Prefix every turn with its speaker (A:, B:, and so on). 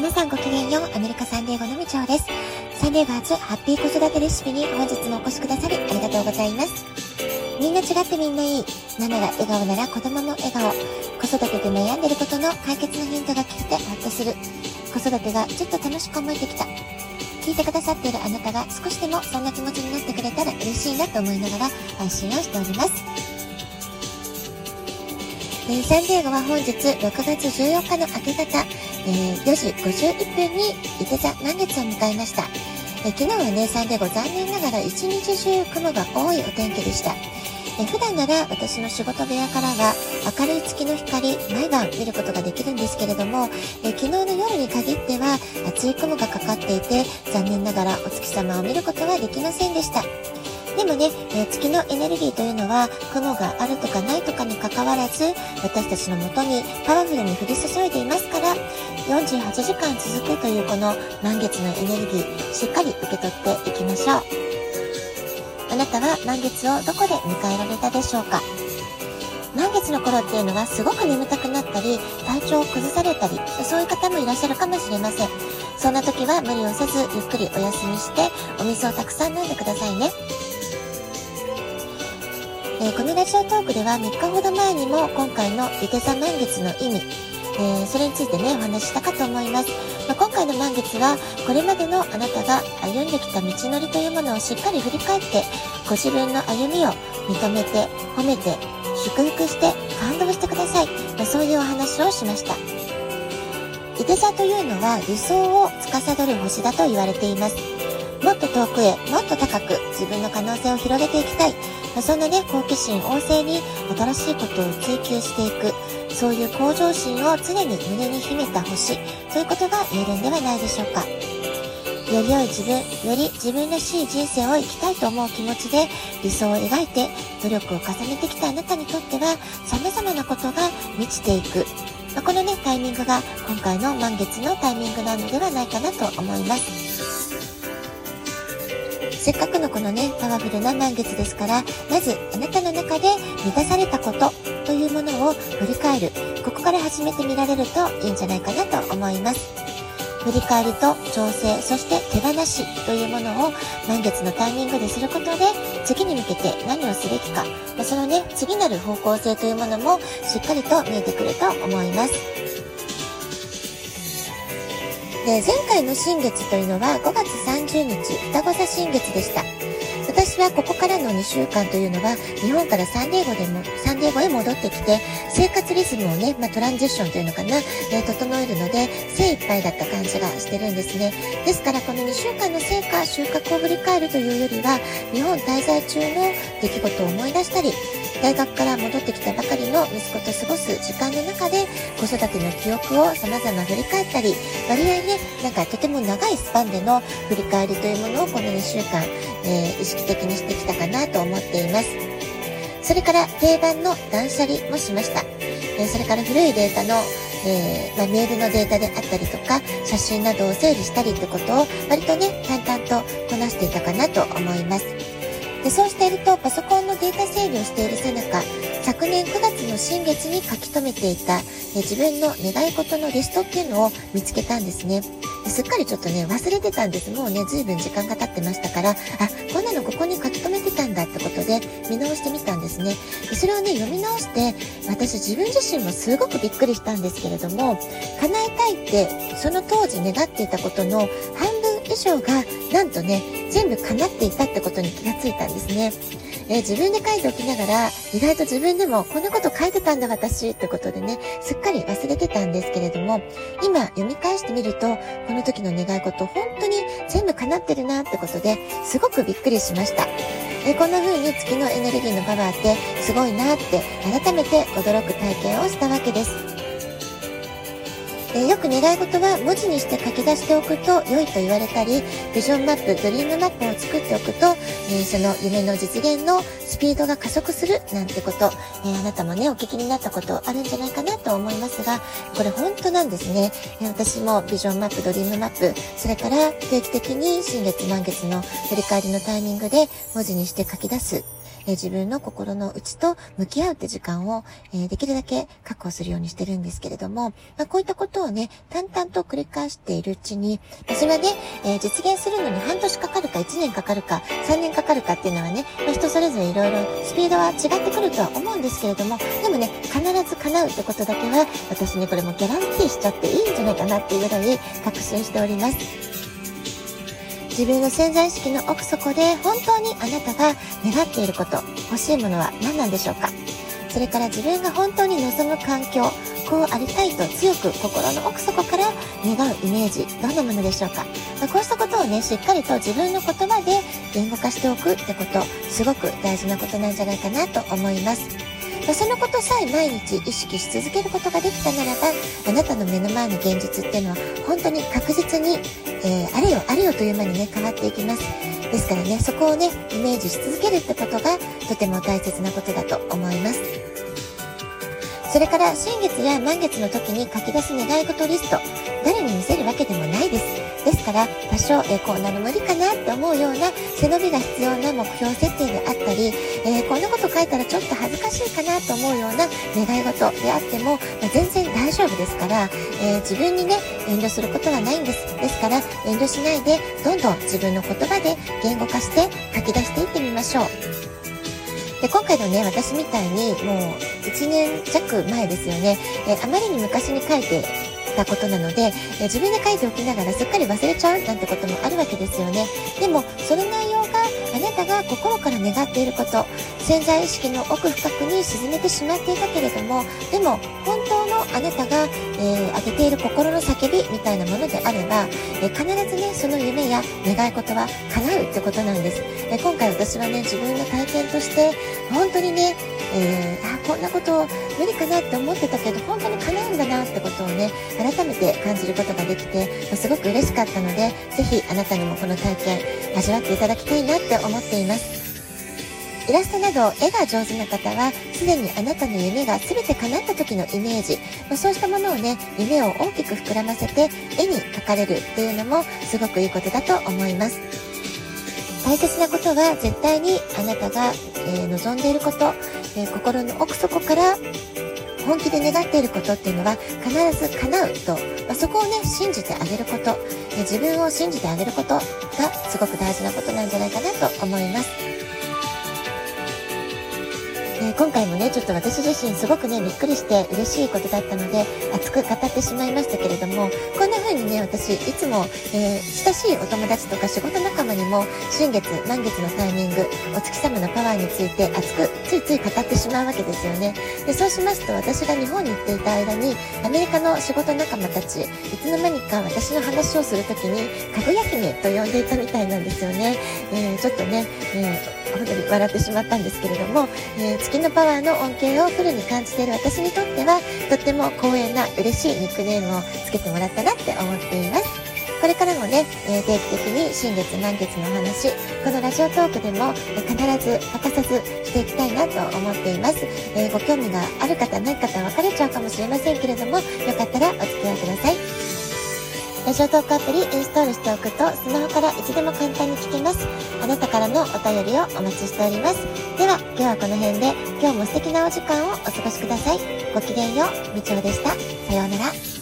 A: 皆さんごきげんよう、アメリカサンデーゴのみちょうです。サンデーゴ初ハッピー子育てレシピに本日もお越しくださりありがとうございます。みんな違ってみんないい。ママが笑顔なら子供も笑顔。子育てで悩んでることの解決のヒントが聞けてほっとする。子育てがちょっと楽しく思えてきた。聞いてくださっているあなたが少しでもそんな気持ちになってくれたら嬉しいなと思いながら配信をしております。え、サンディエゴは本日6月14日の明け方、えー、4時51分に伊手座満月を迎えました。えー、昨日はね、サンディエゴ残念ながら一日中雲が多いお天気でした。え普段なら私の仕事部屋からは明るい月の光毎晩見ることができるんですけれども、え昨日の夜に限っては厚い雲がかかっていて残念ながらお月様を見ることはできませんでした。でもね、え、月のエネルギーというのは雲があるとかないとかにかかわらず私たちのもとにパワフルに降り注いでいますから48時間続くというこの満月のエネルギーしっかり受け取っていきましょう。あなたは満月をどこで迎えられたでしょうか？満月の頃っていうのはすごく眠たくなったり体調を崩されたりそういう方もいらっしゃるかもしれません。そんな時は無理をせずゆっくりお休みしてお水をたくさん飲んでくださいね。えー、このラジオトークでは3日ほど前にも今回のゆて座満月の意味、えー、それについてね、お話ししたかと思います。まあ、今回の満月は、これまでのあなたが歩んできた道のりというものをしっかり振り返って、ご自分の歩みを認めて、褒めて、祝福して、感動してください。まあ、そういうお話をしました。いて座というのは理想を司る星だと言われています。もっと遠くへ、もっと高く自分の可能性を広げていきたい。そんなね、好奇心旺盛に新しいことを追求していく、そういう向上心を常に胸に秘めた星、ということが言えるんではないでしょうか。より良い自分、より自分らしい人生を生きたいと思う気持ちで理想を描いて努力を重ねてきたあなたにとっては様々なことが満ちていく。このね、タイミングが今回の満月のタイミングなのではないかなと思います。せっかくのこのね、パワフルな満月ですから、まずあなたの中で満たされたことというものを振り返る。ここから始めてみられるといいんじゃないかなと思います。振り返りと調整、そして手放しというものを満月のタイミングですることで、次に向けて何をすべきか、そのね、次なる方向性というものもしっかりと見えてくると思います。で、前回の新月というのは5月30日、双子座新月でした。私はここからの2週間というのは日本からサンディエゴでも、サンディエゴへ戻ってきて生活リズムをね、まあ、トランジッションというのかな、えー、整えるので精一杯だった感じがしてるんですね。ですからこの2週間の成果、収穫を振り返るというよりは日本滞在中の出来事を思い出したり、大学から戻ってきたばかりの息子と過ごす時間の中で子育ての記憶を様々振り返ったり、割合ね、なんかとても長いスパンでの振り返りというものをこの2週間、えー、意識的にしてきたかなと思っています。それから定番の断捨離もしました。えー、それから古いデータのえー、まあ、メールのデータであったりとか、写真などを整理したりってことを割とね、淡々とこなしていたかなと思います。でそうしているとパソコンのデータ整理をしているさなか昨年9月の新月に書き留めていた、え自分の願い事のリストっていうのを見つけたんですね。すっかりちょっとね忘れてたんです。もうね随分時間が経ってましたからあこんなのここに書き留めてたんだってことで見直してみたんですね。でそれをね読み直して私自分自身もすごくびっくりしたんですけれども叶えたいってその当時願っていたことの半分以上がなんとね全部叶っていたってことに気がついたんですね。えー、自分で書いておきながら、意外と自分でもこんなこと書いてたんだ私ってことでね、すっかり忘れてたんですけれども、今読み返してみると、この時の願い事本当に全部叶ってるなってことで、すごくびっくりしました。えこんな風に月のエネルギーのパワーってすごいなって改めて驚く体験をしたわけです。えー、よく願い事は文字にして書き出しておくと良いと言われたり、ビジョンマップ、ドリームマップを作っておくと、えー、その夢の実現のスピードが加速するなんてこと、え、あなたもね、お聞きになったことあるんじゃないかなと思いますが、これ本当なんですね。え私もビジョンマップ、ドリームマップ、それから定期的に新月満月の振り返りのタイミングで文字にして書き出す。え自分の心の内と向き合うって時間を、えできるだけ確保するようにしてるんですけれども、まあ、こういったことをね、淡々と繰り返しているうちに、それはね、え実現するのに半年かかるか1年かかるか3年かかるかっていうのはね、ま、人それぞれいろいろスピードは違ってくるとは思うんですけれども、でもね、必ず叶うってことだけは、私ね、これもギャランティーしちゃっていいんじゃないかなっていうぐらい確信しております。自分の潜在意識の奥底で本当にあなたが願っていること、欲しいものは何なんでしょうか？それから自分が本当に望む環境、こうありたいと強く心の奥底から願うイメージ、どんなものでしょうか？まこうしたことをね、しっかりと自分の言葉で言語化しておくってこと、すごく大事なことなんじゃないかなと思います。そのことさえ毎日意識し続けることができたならば、あなたの目の前の現実っていうのは本当に確実に、えー、あれよあれよという間にね、変わっていきます。ですからね、そこをね、イメージし続けるってことがとても大切なことだと思います。それから新月や満月の時に書き出す願い事リスト、誰に見せるわけでもないです。から、多少、えー、こんなの無理かなって思うような背伸びが必要な目標設定であったり、えー、こんなこと書いたらちょっと恥ずかしいかなと思うような願い事であっても、まあ、全然大丈夫ですから、えー、自分にね、遠慮することはないんです。ですから、遠慮しないで、どんどん自分の言葉で言語化して書き出していってみましょう。で今回のね、私みたいにもう1年弱前ですよね、えー、あまりに昔に書いてたことなので、え自分で書いておきながらすっかり忘れちゃうなんてこともあるわけですよね。でも、その内容があなたが心から願っていること、潜在意識の奥深くに沈めてしまっていたけれども、でも、本当のあなたが、えー、上げている心の叫びみたいなものであれば、えー、必ずね、その夢や願い事は叶うってことなんです。えー、今回私はね、自分の体験として、本当にね、えー、あこんなこと無理かなって思ってたけど本当に叶うんだなってことをね改めて感じることができてすごく嬉しかったのでぜひあなたにもこの体験味わっていただきたいなって思っています。イラストなど絵が上手な方はすでにあなたの夢が全て叶った時のイメージ、まそうしたものをね夢を大きく膨らませて絵に描かれるっていうのもすごくいいことだと思います。大切なことは絶対にあなたが、えー、望んでいること。えー、心の奥底から本気で願っていることっていうのは必ず叶うと、まあ、そこをね信じてあげること、えー、自分を信じてあげることがすごく大事なことなんじゃないかなと思います。えー、今回もね、ちょっと私自身すごくね、びっくりして嬉しいことだったので、熱く語ってしまいましたけれども、こんな風にね、私、いつも、えー、親しいお友達とか仕事仲間にも、新月、満月のタイミング、お月様のパワーについて熱く、ついつい語ってしまうわけですよね。で、そうしますと、私が日本に行っていた間に、アメリカの仕事仲間たち、いつの間にか私の話をするときに、かぐや姫と呼んでいたみたいなんですよね。えー、ちょっとね、えー、本当に笑ってしまったんですけれども、えー月のパワーの恩恵をフルに感じている私にとっては、とっても光栄な嬉しいニックネームをつけてもらったなって思っています。これからもね、え、定期的に新月満月のお話、このラジオトークでも、え必ず欠かさずしていきたいなと思っています。え、ご興味がある方、ない方分かれちゃうかもしれませんけれども、よかったらお付き合いください。ラジオトークアプリインストールしておくとスマホからいつでも簡単に聞けます。あなたからのお便りをお待ちしております。では今日はこの辺で今日も素敵なお時間をお過ごしください。ごきげんよう、みちおでした。さようなら。